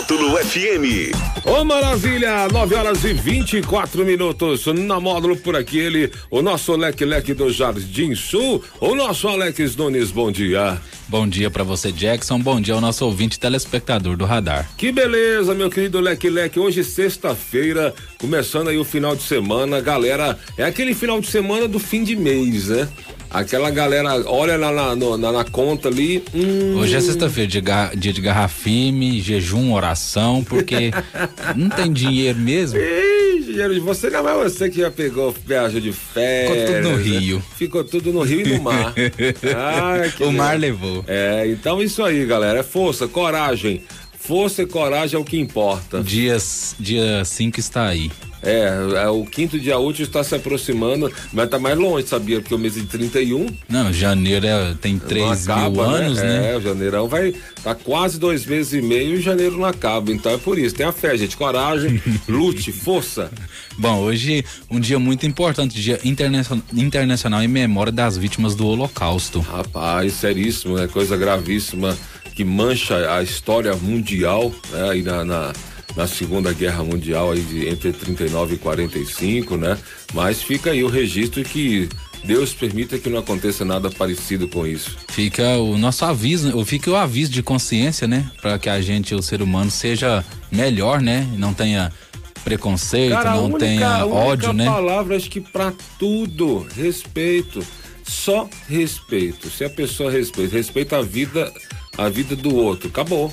Módulo FM. Ô oh, maravilha, 9 horas e 24 minutos na módulo por aqui ele, o nosso leque leque do Jardim Sul, o nosso Alex Nunes, bom dia. Bom dia para você, Jackson. Bom dia ao nosso ouvinte telespectador do Radar. Que beleza, meu querido Leque Leque. Hoje, sexta-feira, começando aí o final de semana. Galera, é aquele final de semana do fim de mês, né? Aquela galera olha lá na, na, na conta ali. Hum... Hoje é sexta-feira, dia, dia de garrafime, jejum, oração, porque não tem dinheiro mesmo. Ih, dinheiro de você não é você que já pegou viagem de férias. Ficou tudo no né? Rio. Ficou tudo no Rio e no mar. Ai, o mar levou. É, então isso aí, galera. É força, coragem. Força e coragem é o que importa. Dia 5 dia está aí. É, é, o quinto dia útil está se aproximando, mas está mais longe, sabia? Porque o mês de 31. Não, janeiro é, tem 3 acaba, mil né? anos, né? né? É, o janeirão vai. Tá quase dois meses e meio e janeiro não acaba. Então é por isso. Tenha fé, gente. Coragem, lute, força. Bom, hoje um dia muito importante, dia internacional, internacional em memória das vítimas do Holocausto. Rapaz, seríssimo, é né? coisa gravíssima que mancha a história mundial, né? Aí na, na na Segunda Guerra Mundial aí de, entre 39 e 45, né? Mas fica aí o registro que Deus permita que não aconteça nada parecido com isso. Fica o nosso aviso, ou fica o aviso de consciência, né? Para que a gente, o ser humano, seja melhor, né? Não tenha preconceito, Cara, não única, tenha ódio, né? palavra acho que para tudo, respeito. Só respeito. Se a pessoa respeita, respeita a vida, a vida do outro, acabou.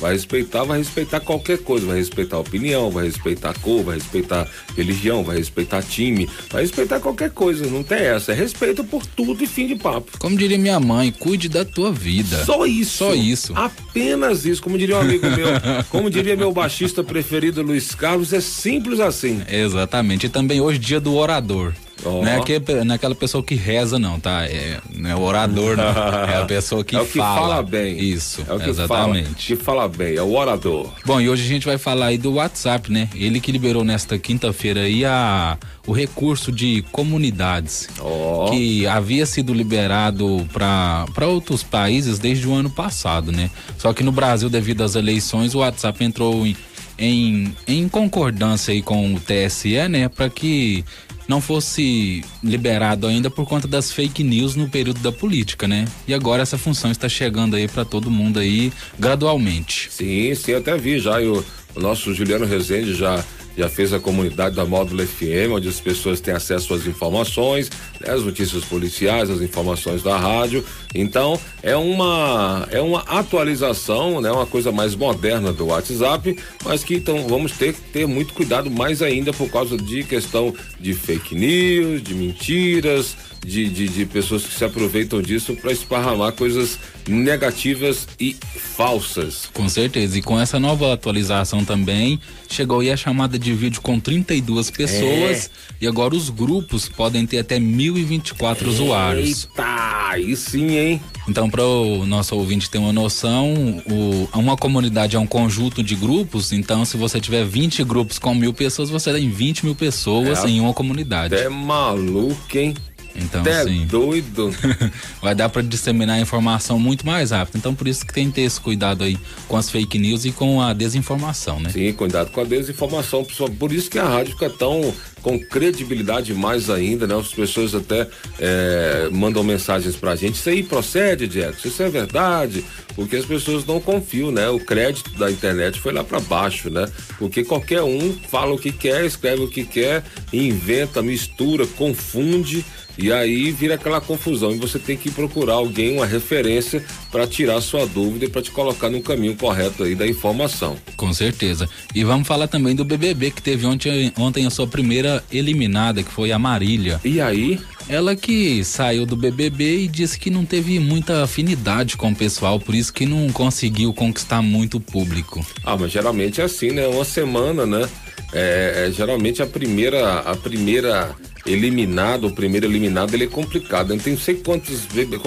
Vai respeitar, vai respeitar qualquer coisa, vai respeitar a opinião, vai respeitar a cor, vai respeitar religião, vai respeitar time, vai respeitar qualquer coisa, não tem essa, é respeito por tudo e fim de papo. Como diria minha mãe, cuide da tua vida. Só isso. Só isso. Apenas isso, como diria um amigo meu, como diria meu baixista preferido Luiz Carlos, é simples assim. Exatamente, e também hoje dia do orador. Oh. Não, é aquele, é aquela pessoa que reza, não, tá? É, não é orador, não. É a pessoa que, é o que fala. fala bem. Isso, é o que exatamente. Fala, que fala bem, é o orador. Bom, e hoje a gente vai falar aí do WhatsApp, né? Ele que liberou nesta quinta-feira aí a, o recurso de comunidades oh. que havia sido liberado para outros países desde o ano passado, né? Só que no Brasil, devido às eleições, o WhatsApp entrou em, em, em concordância aí com o TSE, né? Para que não fosse liberado ainda por conta das fake news no período da política, né? E agora essa função está chegando aí para todo mundo aí gradualmente. Sim, sim, até vi já o, o nosso Juliano Rezende já já fez a comunidade da Módulo FM, onde as pessoas têm acesso às informações, né, as notícias policiais, as informações da rádio. Então, é uma é uma atualização, né, uma coisa mais moderna do WhatsApp, mas que então vamos ter que ter muito cuidado mais ainda por causa de questão de fake news, de mentiras, de, de, de pessoas que se aproveitam disso para esparramar coisas negativas e falsas. Com certeza. E com essa nova atualização também, chegou aí a chamada de vídeo com 32 pessoas é. e agora os grupos podem ter até 1024 Eita, usuários. Eita, aí sim, hein? Então, para o nosso ouvinte ter uma noção, o, uma comunidade é um conjunto de grupos. Então, se você tiver 20 grupos com mil pessoas, você tem 20 mil pessoas é, em uma comunidade. É maluco, hein? Então, Até sim. doido. vai dar para disseminar a informação muito mais rápido. Então, por isso que tem que ter esse cuidado aí com as fake news e com a desinformação, né? Sim, cuidado com a desinformação. Por isso que a rádio fica tão com credibilidade mais ainda, né? As pessoas até é, mandam mensagens pra gente. Isso aí procede, Jackson? Isso é verdade? Porque as pessoas não confiam, né? O crédito da internet foi lá para baixo, né? Porque qualquer um fala o que quer, escreve o que quer, inventa, mistura, confunde e aí vira aquela confusão e você tem que procurar alguém, uma referência para tirar sua dúvida e para te colocar no caminho correto aí da informação. Com certeza. E vamos falar também do BBB que teve ontem, ontem a sua primeira eliminada, que foi a Marília. E aí? Ela que saiu do BBB e disse que não teve muita afinidade com o pessoal, por isso que não conseguiu conquistar muito público. Ah, mas geralmente é assim, né? Uma semana, né? É, é, geralmente a primeira a primeira eliminado, o primeiro eliminado, ele é complicado. Eu tenho sei quantos,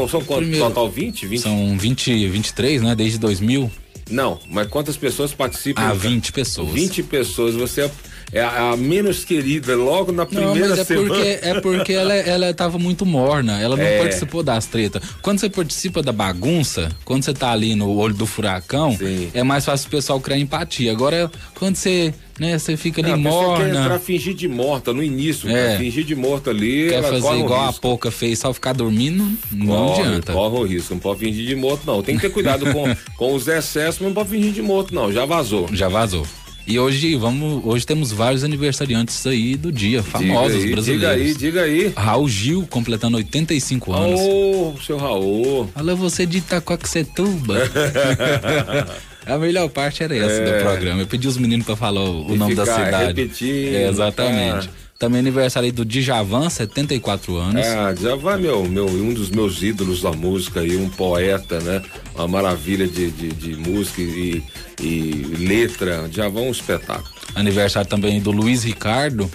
são quantos, primeiro, total 20, 20? São 20, 23, né, desde 2000. Não, mas quantas pessoas participam? Ah, 20 pessoas. 20 pessoas, você é a, a menos querida, logo na primeira não, mas é semana. Porque, é porque ela, ela tava muito morna, ela não é. participou das tretas. Quando você participa da bagunça, quando você tá ali no olho do furacão, Sim. é mais fácil o pessoal criar empatia. Agora, quando você né? Você fica ali morna. Quer entrar fingir de morta no início, é. fingir de morta ali. Quer fazer igual a pouca fez, só ficar dormindo, não corre, adianta. Corre o risco, não pode fingir de morto não. Tem que ter cuidado com, com os excessos, mas não pode fingir de morto não, já vazou. Já vazou. E hoje vamos, hoje temos vários aniversariantes aí do dia, famosos diga aí, brasileiros. Diga aí, diga aí. Raul Gil completando 85 anos. Ô, oh, seu Raul. Alô, você de Itacoaxetuba. A melhor parte era essa é. do programa. Eu pedi os meninos para falar o, o nome da cidade. Repetindo, é, exatamente. Ah. Também aniversário do Djavan, 74 anos. É, Djavan é meu, meu, um dos meus ídolos da música aí, um poeta, né? Uma maravilha de, de, de música e, e letra. Djavan é um espetáculo. Aniversário também do Luiz Ricardo.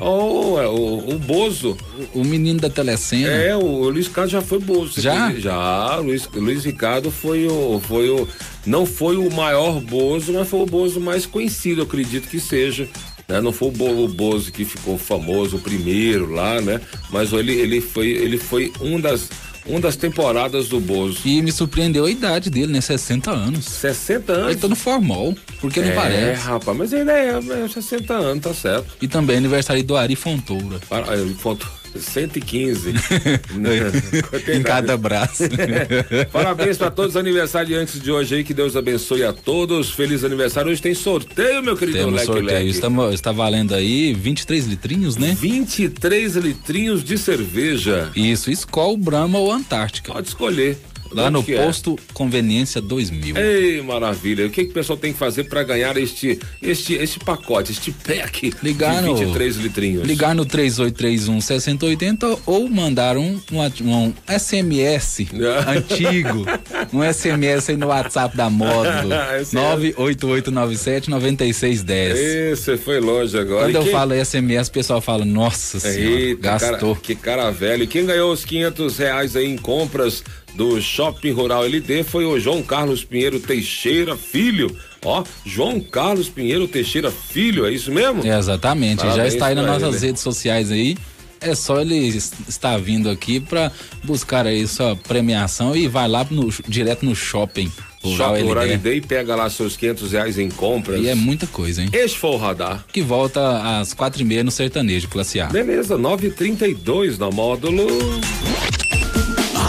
Oh, é, o, o Bozo. O, o, menino da telecena. É, o, o Luiz Ricardo já foi Bozo. Já? Já, Luiz, Luiz Ricardo foi o, foi o. Não foi o maior Bozo, mas foi o Bozo mais conhecido, acredito que seja. Né? Não foi o Bozo que ficou famoso, o primeiro lá, né? Mas ele, ele, foi, ele foi um das uma das temporadas do Bozo. E me surpreendeu a idade dele, né? 60 anos. 60 anos? Ele tá no formal, porque não é, parece. É, rapaz, mas ele é, é 60 anos, tá certo. E também aniversário do Ari Fontoura. Para, Fontoura. 115 em cada braço. Parabéns para todos os aniversariantes de hoje aí, que Deus abençoe a todos. Feliz aniversário. Hoje tem sorteio, meu querido Temos Leque sorteio. Está, está valendo aí 23 litrinhos, né? 23 litrinhos de cerveja. Isso, Skol, Brahma ou Antártica. Pode escolher. Lá no é? posto é? Conveniência 2000. Ei, maravilha. O que, que o pessoal tem que fazer para ganhar este, este, este pacote, este pack ligar de 23 no, litrinhos? Ligar no 3831 6080 ou mandar um, um, um SMS antigo. Um SMS aí no WhatsApp da Módulo. 98897 9610. Esse foi longe agora. Quando e eu quem... falo SMS, o pessoal fala, nossa senhora, Eita, gastou. Cara, que cara velho. Quem ganhou os 500 reais aí em compras do Shopping Rural LD foi o João Carlos Pinheiro Teixeira Filho. Ó, João Carlos Pinheiro Teixeira Filho, é isso mesmo? É, exatamente, Parabéns já está aí nas nossas ele. redes sociais aí. É só ele estar vindo aqui para buscar aí sua premiação e vai lá no, direto no shopping. Shopping Rural LD e pega lá seus 500 reais em compras. E é muita coisa, hein? Este foi o radar. Que volta às quatro e meia no sertanejo, classe A. Beleza, 9h32 na módulo.